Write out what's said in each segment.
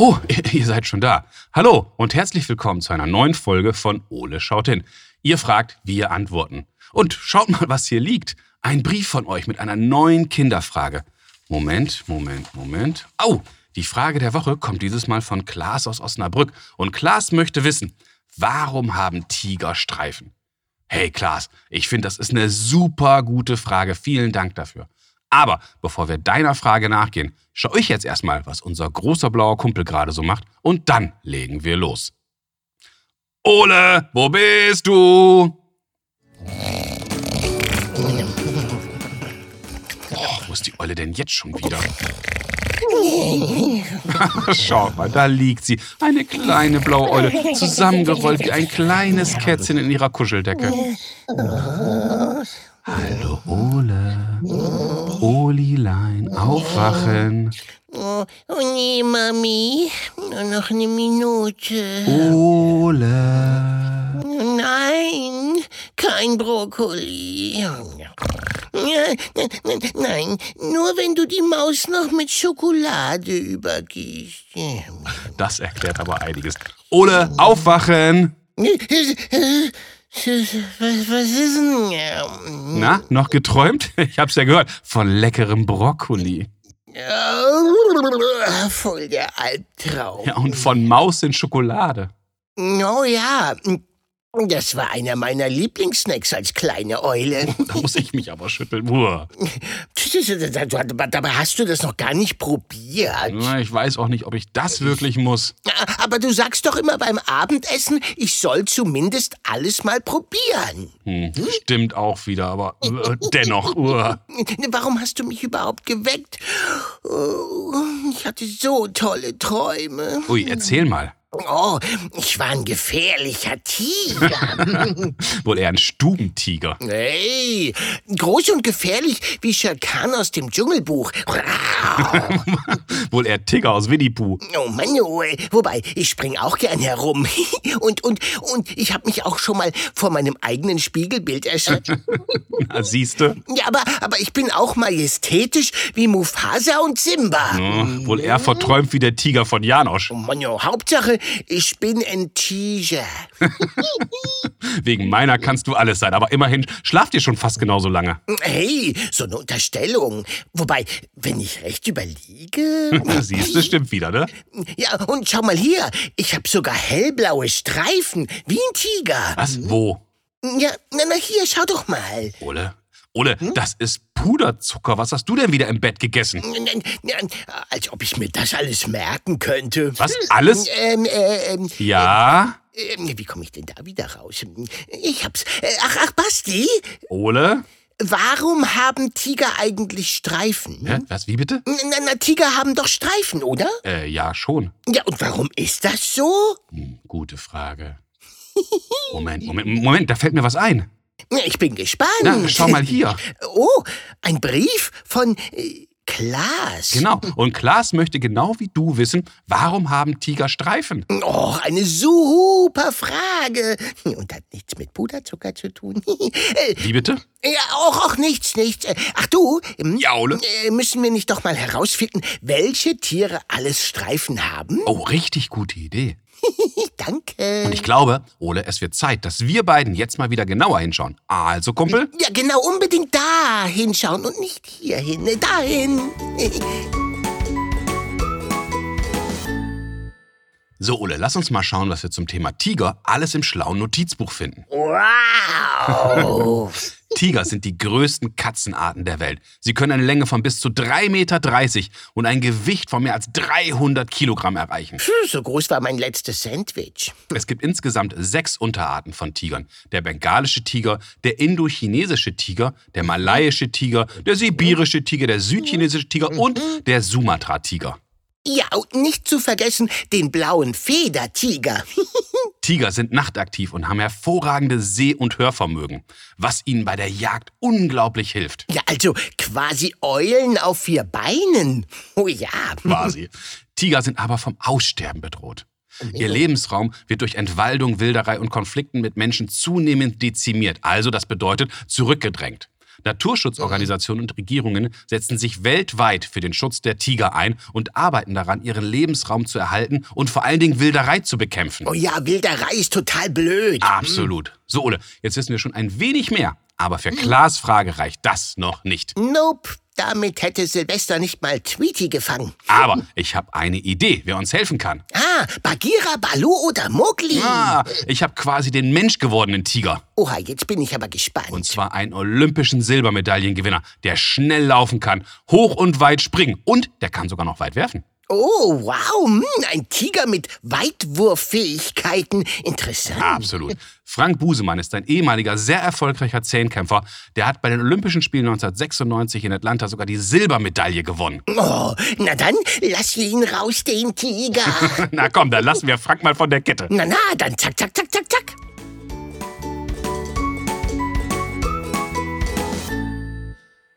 Oh, ihr seid schon da. Hallo und herzlich willkommen zu einer neuen Folge von Ole schaut hin. Ihr fragt, wir antworten. Und schaut mal, was hier liegt. Ein Brief von euch mit einer neuen Kinderfrage. Moment, Moment, Moment. Au, die Frage der Woche kommt dieses Mal von Klaas aus Osnabrück. Und Klaas möchte wissen, warum haben Tiger Streifen? Hey Klaas, ich finde, das ist eine super gute Frage. Vielen Dank dafür. Aber bevor wir deiner Frage nachgehen, schau ich jetzt erstmal, was unser großer blauer Kumpel gerade so macht und dann legen wir los. Ole, wo bist du? Oh, wo ist die Olle denn jetzt schon wieder? Schau mal, da liegt sie. Eine kleine blaue Eule, zusammengerollt wie ein kleines Kätzchen in ihrer Kuscheldecke. Hallo Ole. Olilein, aufwachen. Oh, oh nee, Mami. Nur noch eine Minute. Ole. Nein, kein Brokkoli. Nein, nur wenn du die Maus noch mit Schokolade übergießt. Das erklärt aber einiges. Ole, aufwachen! Was, was ist denn? Na, noch geträumt? Ich hab's ja gehört. Von leckerem Brokkoli. Voll der Albtraum. Ja, und von Maus in Schokolade. Oh ja, das war einer meiner Lieblingssnacks als kleine Eule. Da muss ich mich aber schütteln. Uah. Dabei hast du das noch gar nicht probiert. Na, Ich weiß auch nicht, ob ich das wirklich muss. Aber du sagst doch immer beim Abendessen, ich soll zumindest alles mal probieren. Hm, stimmt auch wieder, aber äh, dennoch. Uah. Warum hast du mich überhaupt geweckt? Oh, Ich hatte so tolle Träume. Ui, erzähl mal. Oh, ich war ein gefährlicher Tiger. Wohl eher ein Stubentiger. Hey, groß und gefährlich wie Khan aus dem Dschungelbuch. Wohl eher Tigger aus Winnie Pooh. Oh Mann, oh, wobei, ich spring auch gern herum. Und, und, und ich habe mich auch schon mal vor meinem eigenen Spiegelbild erschreckt. Na, siehste. Ja, aber, aber ich bin auch majestätisch wie Mufasa und Simba. Ja, wohl eher verträumt wie der Tiger von Janosch. Oh Mann, oh, Hauptsache, ich bin ein Tiger. Wegen meiner kannst du alles sein, aber immerhin schlaft ihr schon fast genauso lange. Hey, so eine Unterstellung. Wobei, wenn ich recht überlege. Siehste, stimmt wieder, ne? Ja, und schau mal hier, ich habe sogar hellblaue Streifen, wie ein Tiger. Was? Wo? Ja, na, na hier, schau doch mal. Ole? Ole, das ist Puderzucker. Was hast du denn wieder im Bett gegessen? Als ob ich mir das alles merken könnte. Was? Alles? Ähm, äh, ähm, Ja? ähm, wie komme ich denn da wieder raus? Ich hab's. Äh, Ach, ach, Basti, Ole? warum haben Tiger eigentlich Streifen? Hä? Was? Wie bitte? Na, na, Tiger haben doch Streifen, oder? Äh, ja, schon. Ja, und warum ist das so? Hm, gute Frage. Moment, Moment, Moment, da fällt mir was ein. Ich bin gespannt. Na, schau mal hier. Oh, ein Brief von äh, Klaas. Genau. Und Klaas möchte genau wie du wissen, warum haben Tiger Streifen? Oh, eine super Frage. Und hat nichts mit Puderzucker zu tun. Äh, Wie bitte? ja, auch, auch nichts, nichts. Ach du, ähm, Ja, Ole. äh, müssen wir nicht doch mal herausfinden, welche Tiere alles Streifen haben? Oh, richtig gute Idee. Danke. Und ich glaube, Ole, es wird Zeit, dass wir beiden jetzt mal wieder genauer hinschauen. Also, Kumpel? Ja, genau, unbedingt da hinschauen und nicht hier hin. äh, Dahin. So, Ole, lass uns mal schauen, was wir zum Thema Tiger alles im schlauen Notizbuch finden. Wow. Tiger sind die größten Katzenarten der Welt. Sie können eine Länge von bis zu 3,30 Meter und ein Gewicht von mehr als 300 Kilogramm erreichen. Puh, so groß war mein letztes Sandwich. Es gibt insgesamt sechs Unterarten von Tigern. Der bengalische Tiger, der indochinesische Tiger, der malaiische Tiger, der sibirische Tiger, der südchinesische Tiger und der Sumatra-Tiger. Ja, und nicht zu vergessen den blauen Federtiger. Tiger sind nachtaktiv und haben hervorragende Seh- und Hörvermögen, was ihnen bei der Jagd unglaublich hilft. Ja, also quasi Eulen auf vier Beinen. Oh ja. Quasi. Tiger sind aber vom Aussterben bedroht. Ihr Lebensraum wird durch Entwaldung, Wilderei und Konflikten mit Menschen zunehmend dezimiert, also das bedeutet zurückgedrängt. Naturschutzorganisationen und Regierungen setzen sich weltweit für den Schutz der Tiger ein und arbeiten daran, ihren Lebensraum zu erhalten und vor allen Dingen Wilderei zu bekämpfen. Oh ja, Wilderei ist total blöd. Absolut. So, Ole, jetzt wissen wir schon ein wenig mehr. Aber für Klaas Frage reicht das noch nicht. Nope. Damit hätte Silvester nicht mal Tweety gefangen. Aber ich habe eine Idee, wer uns helfen kann. Ah, Bagheera, Balu oder Mowgli. Ah, ich habe quasi den menschgewordenen Tiger. Oha, jetzt bin ich aber gespannt. Und zwar einen olympischen Silbermedaillengewinner, der schnell laufen kann, hoch und weit springen und der kann sogar noch weit werfen. Oh, wow, hm, ein Tiger mit Weitwurffähigkeiten. Interessant. Absolut. Frank Busemann ist ein ehemaliger, sehr erfolgreicher Zehnkämpfer. Der hat bei den Olympischen Spielen 1996 in Atlanta sogar die Silbermedaille gewonnen. Oh, na dann lass ihn raus, den Tiger. na komm, dann lassen wir Frank mal von der Kette. Na, na, dann zack, zack, zack, zack, zack.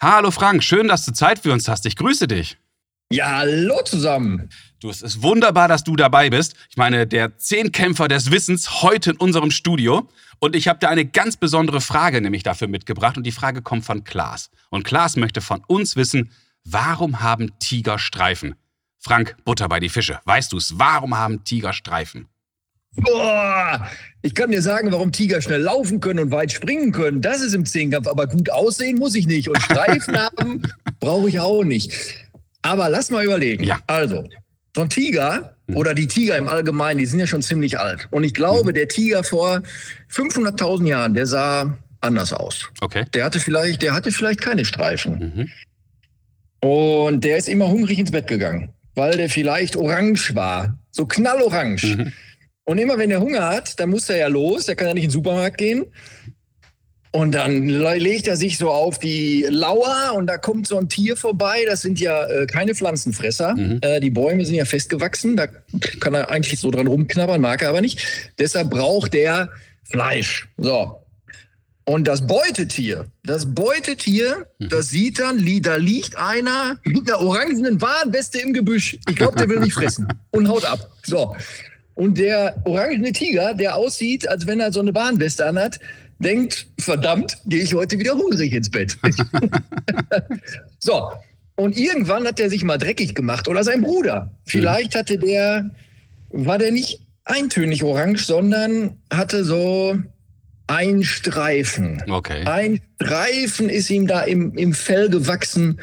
Hallo Frank, schön, dass du Zeit für uns hast. Ich grüße dich. Ja, hallo zusammen. Du, es ist wunderbar, dass du dabei bist. Ich meine, der Zehnkämpfer des Wissens heute in unserem Studio. Und ich habe da eine ganz besondere Frage nämlich dafür mitgebracht. Und die Frage kommt von Klaas. Und Klaas möchte von uns wissen, warum haben Tiger Streifen? Frank, Butter bei die Fische. Weißt du es? Warum haben Tiger Streifen? Boah, ich kann dir sagen, warum Tiger schnell laufen können und weit springen können. Das ist im Zehnkampf. Aber gut aussehen muss ich nicht. Und Streifen haben brauche ich auch nicht. Aber lass mal überlegen. Ja. Also, so ein Tiger oder die Tiger im Allgemeinen, die sind ja schon ziemlich alt. Und ich glaube, der Tiger vor 500.000 Jahren, der sah anders aus. Okay. Der hatte vielleicht, der hatte vielleicht keine Streifen. Und der ist immer hungrig ins Bett gegangen, weil der vielleicht orange war, so knallorange. Und immer wenn er Hunger hat, dann muss er ja los, der kann ja nicht in den Supermarkt gehen. Und dann le- legt er sich so auf die Lauer und da kommt so ein Tier vorbei. Das sind ja äh, keine Pflanzenfresser. Äh, die Bäume sind ja festgewachsen. Da kann er eigentlich so dran rumknabbern, mag er aber nicht. Deshalb braucht der Fleisch. So. Und das Beutetier, das Beutetier, das sieht dann, da liegt einer mit einer orangenen Warnweste im Gebüsch. Ich glaube, der will mich fressen und haut ab. So. Und der orangene Tiger, der aussieht, als wenn er so eine Warnweste anhat, denkt, verdammt, gehe ich heute wieder hungrig ins Bett. so. Und irgendwann hat er sich mal dreckig gemacht oder sein Bruder. Vielleicht hatte der, war der nicht eintönig orange, sondern hatte so ein Streifen. Okay. Ein Streifen ist ihm da im, im Fell gewachsen.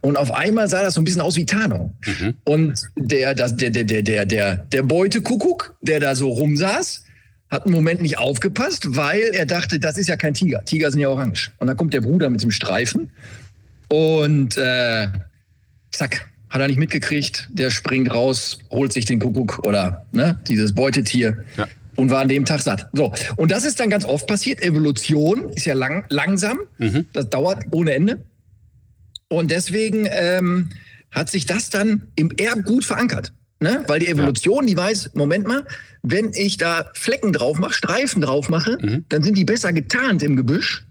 Und auf einmal sah das so ein bisschen aus wie Tarnung. Mhm. Und der, das, der, der, der, der, der, der Beutekuckuck, der da so rumsaß, hat einen Moment nicht aufgepasst, weil er dachte, das ist ja kein Tiger. Tiger sind ja orange. Und dann kommt der Bruder mit dem Streifen und äh, zack, hat er nicht mitgekriegt. Der springt raus, holt sich den Kuckuck oder ne, dieses Beutetier Ja. und war an dem Tag satt. So, und das ist dann ganz oft passiert. Evolution ist ja lang, langsam, Mhm. das dauert ohne Ende. Und deswegen ähm, hat sich das dann im Erbgut verankert. Ne? Weil die Evolution, die weiß, Moment mal, wenn ich da Flecken drauf mache, Streifen drauf mache, Mhm. dann sind die besser getarnt im Gebüsch.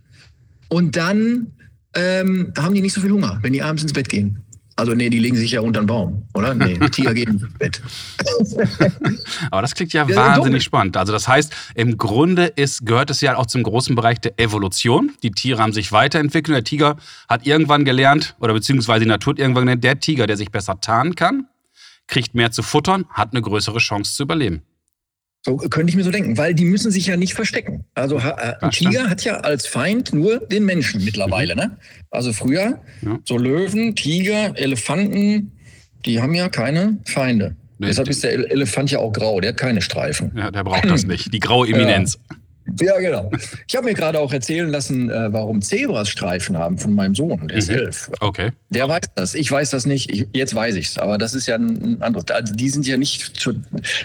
Und dann ähm, haben die nicht so viel Hunger, wenn die abends ins Bett gehen. Also nee, die legen sich ja unter den Baum, oder? Nee, Tiger gehen ins Bett. Aber das klingt ja Ja, wahnsinnig spannend. Also das heißt, im Grunde ist, gehört es ja auch zum großen Bereich der Evolution. Die Tiere haben sich weiterentwickelt. Der Tiger hat irgendwann gelernt, oder beziehungsweise die Natur hat irgendwann gelernt, der Tiger, der sich besser tarnen kann, kriegt mehr zu futtern, hat eine größere Chance zu überleben. So könnte ich mir so denken, weil die müssen sich ja nicht verstecken. Also äh, ein. Tiger hat ja als Feind nur den Menschen mittlerweile. Ne? Also früher, Mhm. Ja. so Löwen, Tiger, Elefanten, die haben ja keine Feinde. Nee, Deshalb ist der El- Elefant ja auch grau, der hat keine Streifen. Ja, der braucht das nicht. Die graue Eminenz. Ja, genau. Ich habe mir gerade auch erzählen lassen, äh, warum Zebras Streifen haben von meinem Sohn, der ist Mhm. elf. Okay. Der weiß das. Ich weiß das nicht. Ich, jetzt weiß ich's. Aber das ist ja ein ein anderes. Also die sind ja nicht zur,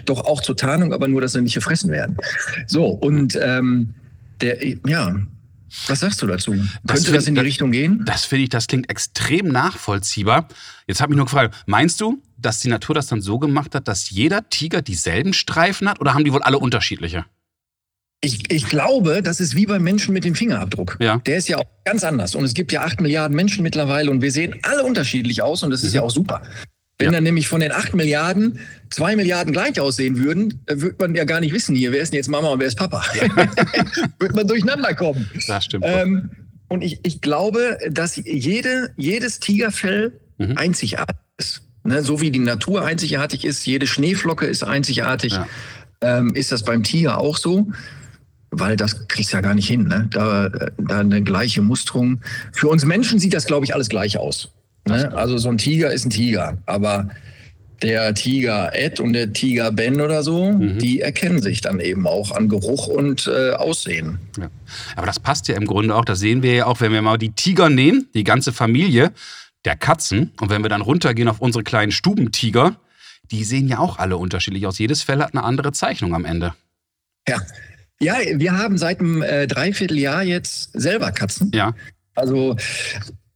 doch auch zur Tarnung, aber nur, dass sie nicht gefressen werden. So, und ähm, der, ja, was sagst du dazu? Könnte find- das in die das- Richtung gehen? Das finde ich, das klingt extrem nachvollziehbar. Jetzt habe ich nur gefragt, meinst du, dass die Natur das dann so gemacht hat, dass jeder Tiger dieselben Streifen hat oder haben die wohl alle unterschiedliche? Ich, ich glaube, das ist wie beim Menschen mit dem Fingerabdruck. Ja. Der ist ja auch ganz anders. Und es gibt ja acht Milliarden Menschen mittlerweile und wir sehen alle unterschiedlich aus und das ist ja auch super. Wenn Mhm. Ja. dann nämlich von den acht Milliarden zwei Milliarden gleich aussehen würden, äh, würde man ja gar nicht wissen hier, wer ist denn jetzt Mama und wer ist Papa. würde man durcheinander kommen. Das stimmt. Ähm, Und ich, ich glaube, dass jede, jedes Tigerfell mhm. einzigartig ist. Ne, so wie die Natur einzigartig ist, jede Schneeflocke ist einzigartig, ja. ähm, ist das beim Tiger auch so. Weil das kriegst du ja gar nicht hin, ne? Da, da eine gleiche Musterung. Für uns Menschen sieht das, glaube ich, alles gleich aus. Ne? Also so ein Tiger ist ein Tiger, aber der Tiger Ed und der Tiger Ben oder so, mhm. die erkennen sich dann eben auch an Geruch und äh, Aussehen. Ja. Aber das passt ja im Grunde auch, das sehen wir ja auch, wenn wir mal die Tiger nehmen, die ganze Familie der Katzen, und wenn wir dann runtergehen auf unsere kleinen Stubentiger, die sehen ja auch alle unterschiedlich aus. Jedes Fell hat eine andere Zeichnung am Ende. Ja. Ja, wir haben seit einem äh, Dreivierteljahr jetzt selber Katzen. Ja. Also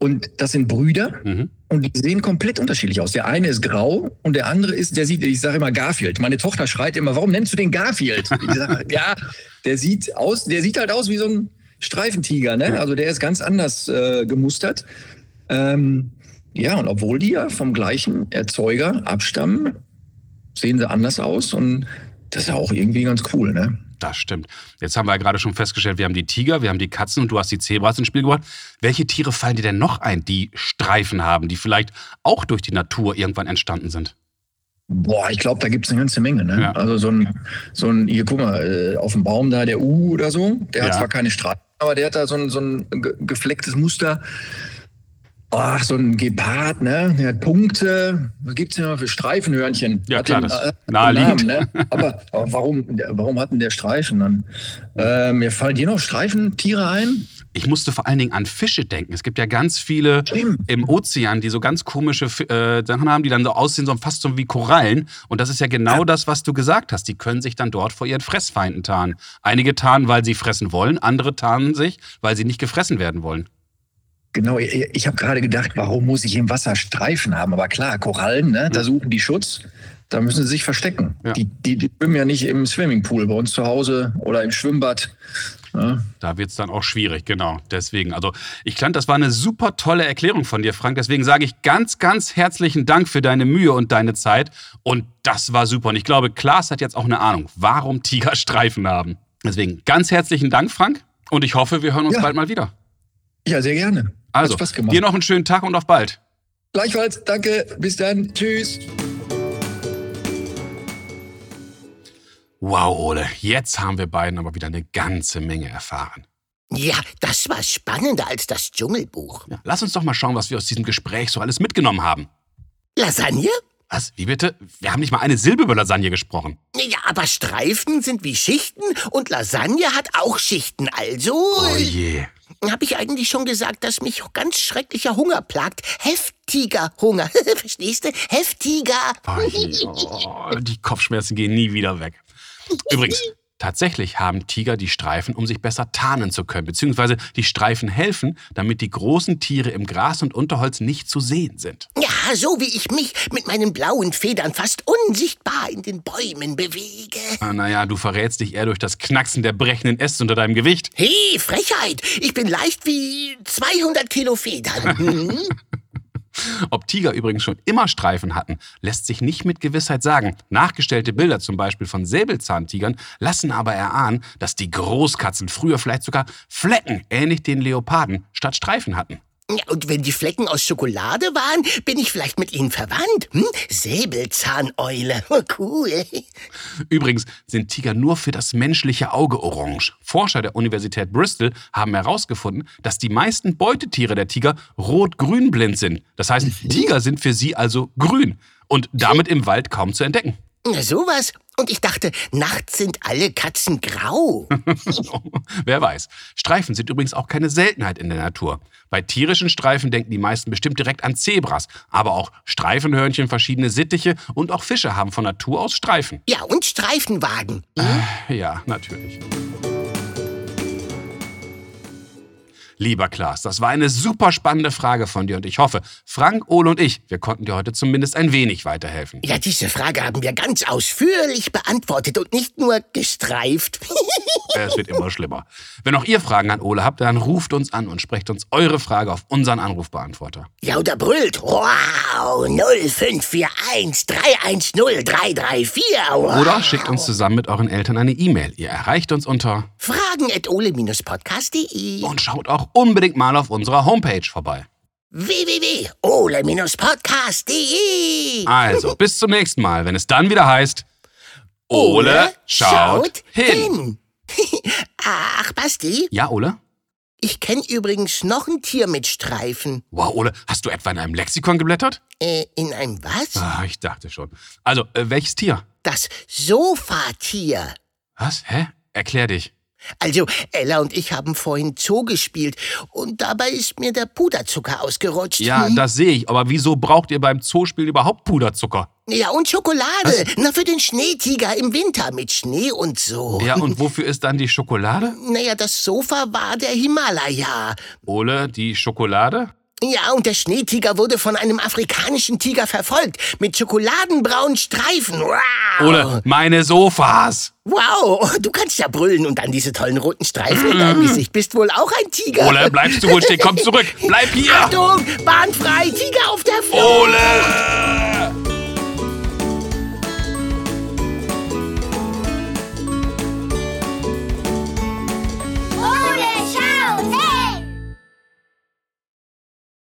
und das sind Brüder mhm. und die sehen komplett unterschiedlich aus. Der eine ist grau und der andere ist, der sieht, ich sage immer Garfield. Meine Tochter schreit immer, warum nennst du den Garfield? Ich sage, ja, der sieht aus, der sieht halt aus wie so ein Streifentiger, ne? Also der ist ganz anders äh, gemustert. Ähm, ja, und obwohl die ja vom gleichen Erzeuger abstammen, sehen sie anders aus und das ist ja auch irgendwie ganz cool, ne? Das stimmt. Jetzt haben wir ja gerade schon festgestellt, wir haben die Tiger, wir haben die Katzen und du hast die Zebras ins Spiel gebracht. Welche Tiere fallen dir denn noch ein, die Streifen haben, die vielleicht auch durch die Natur irgendwann entstanden sind? Boah, ich glaube, da gibt es eine ganze Menge. Ne? Ja. Also so ein, so ein, hier guck mal, äh, auf dem Baum da, der U oder so, der ja. hat zwar keine Streifen, aber der hat da so ein, so ein geflecktes Muster. Ach, so ein Gepard, ne? Der hat Punkte. Was gibt's denn noch für Streifenhörnchen? Ja, hat klar, den, das äh, naheliegend. Namen, ne? aber, aber, warum, warum hat denn der Streifen dann? Äh, mir fallen dir noch Streifentiere ein? Ich musste vor allen Dingen an Fische denken. Es gibt ja ganz viele Stimmt. im Ozean, die so ganz komische äh, Sachen haben, die dann so aussehen, so fast so wie Korallen. Und das ist ja genau ja. das, was du gesagt hast. Die können sich dann dort vor ihren Fressfeinden tarnen. Einige tarnen, weil sie fressen wollen, andere tarnen sich, weil sie nicht gefressen werden wollen. Genau, ich habe gerade gedacht, warum muss ich im Wasser Streifen haben? Aber klar, Korallen, ne, da suchen die Schutz. Da müssen sie sich verstecken. Ja. Die, die, die, schwimmen ja nicht im Swimmingpool bei uns zu Hause oder im Schwimmbad. Ja. Da wird es dann auch schwierig, genau. Deswegen, also ich fand, das war eine super tolle Erklärung von dir, Frank. Deswegen sage ich ganz, ganz herzlichen Dank für deine Mühe und deine Zeit. Und das war super. Und ich glaube, Klaas hat jetzt auch eine Ahnung, warum Tiger Streifen haben. Deswegen ganz herzlichen Dank, Frank. Und ich hoffe, wir hören uns ja. bald mal wieder. Ja, sehr gerne. Also, dir noch einen schönen Tag und auf bald. Gleichfalls, danke. Bis dann. Tschüss. Wow, Ole, jetzt haben wir beiden aber wieder eine ganze Menge erfahren. Ja, das war spannender als das Dschungelbuch. Ja, lass uns doch mal schauen, was wir aus diesem Gespräch so alles mitgenommen haben. Lasagne? Was? Wie bitte? Wir haben nicht mal eine Silbe über Lasagne gesprochen. Ja, aber Streifen sind wie Schichten und Lasagne hat auch Schichten, also. Oh je. Habe ich eigentlich schon gesagt, dass mich ganz schrecklicher Hunger plagt? Heftiger Hunger. Verstehst du? Heftiger. Oh die Kopfschmerzen gehen nie wieder weg. Übrigens, Tatsächlich haben Tiger die Streifen, um sich besser tarnen zu können, beziehungsweise die Streifen helfen, damit die großen Tiere im Gras und Unterholz nicht zu sehen sind. Ja, so wie ich mich mit meinen blauen Federn fast unsichtbar in den Bäumen bewege. Ah, naja, du verrätst dich eher durch das Knacksen der brechenden Äste unter deinem Gewicht. Hey, Frechheit! Ich bin leicht wie 200 Kilo Federn. Ob Tiger übrigens schon immer Streifen hatten, lässt sich nicht mit Gewissheit sagen. Nachgestellte Bilder zum Beispiel von Säbelzahntigern lassen aber erahnen, dass die Großkatzen früher vielleicht sogar Flecken, ähnlich den Leoparden, statt Streifen hatten. Ja, und wenn die Flecken aus Schokolade waren, bin ich vielleicht mit ihnen verwandt. Hm? Säbelzahneule. Oh, cool. Übrigens sind Tiger nur für das menschliche Auge orange. Forscher der Universität Bristol haben herausgefunden, dass die meisten Beutetiere der Tiger rot-grün blind sind. Das heißt. Tiger sind für sie also grün und damit im Wald kaum zu entdecken. Na sowas. Und ich dachte, nachts sind alle Katzen grau. Wer weiß. Streifen sind übrigens auch keine Seltenheit in der Natur. Bei tierischen Streifen denken die meisten bestimmt direkt an Zebras. Aber auch Streifenhörnchen, verschiedene Sittiche und auch Fische haben von Natur aus Streifen. Ja, und Streifenwagen. Hm? Äh, ja, natürlich. Lieber Klaas, das war eine super spannende Frage von dir und ich hoffe, Frank, Ole und ich, wir konnten dir heute zumindest ein wenig weiterhelfen. Ja, diese Frage haben wir ganz ausführlich beantwortet und nicht nur gestreift. es wird immer schlimmer. Wenn auch ihr Fragen an Ole habt, dann ruft uns an und sprecht uns eure Frage auf unseren Anrufbeantworter. Ja, oder brüllt. Wow, 0541 310 334. Wow. Oder schickt uns zusammen mit euren Eltern eine E-Mail. Ihr erreicht uns unter fragen.ole-podcast.de und schaut auch unbedingt mal auf unserer Homepage vorbei. www.ole-podcast.de Also, bis zum nächsten Mal, wenn es dann wieder heißt, Ole schaut hin. Ach, Basti, Ja, Ole? ich kenne übrigens noch ein Tier mit Streifen. Wow, Ole, hast du etwa in einem Lexikon geblättert? Äh, in einem was? Ah, ich dachte schon. Also, äh, welches Tier? Das Sofatier. Was? Hä? Erklär dich. Also, Ella und ich haben vorhin Zoo gespielt und dabei ist mir der Puderzucker ausgerutscht. Ja, Hm. das sehe ich, aber wieso braucht ihr beim Zoospielen überhaupt Puderzucker? Ja, und Schokolade. Na, für den Schneetiger im Winter mit Schnee und so. Ja, und wofür ist dann die Schokolade? Naja, das Sofa war der Himalaya. Ole, die Schokolade? Ja, und der Schneetiger wurde von einem afrikanischen Tiger verfolgt. Mit schokoladenbraunen Streifen. Wow. Ole, meine Sofas! Wow, du kannst ja brüllen und dann diese tollen roten Streifen in deinem Gesicht. Bist wohl auch ein Tiger. Ole, bleibst du wohl stehen? Komm zurück! Bleib hier! Achtung, bahnfrei, Tiger auf der Flucht. Ole!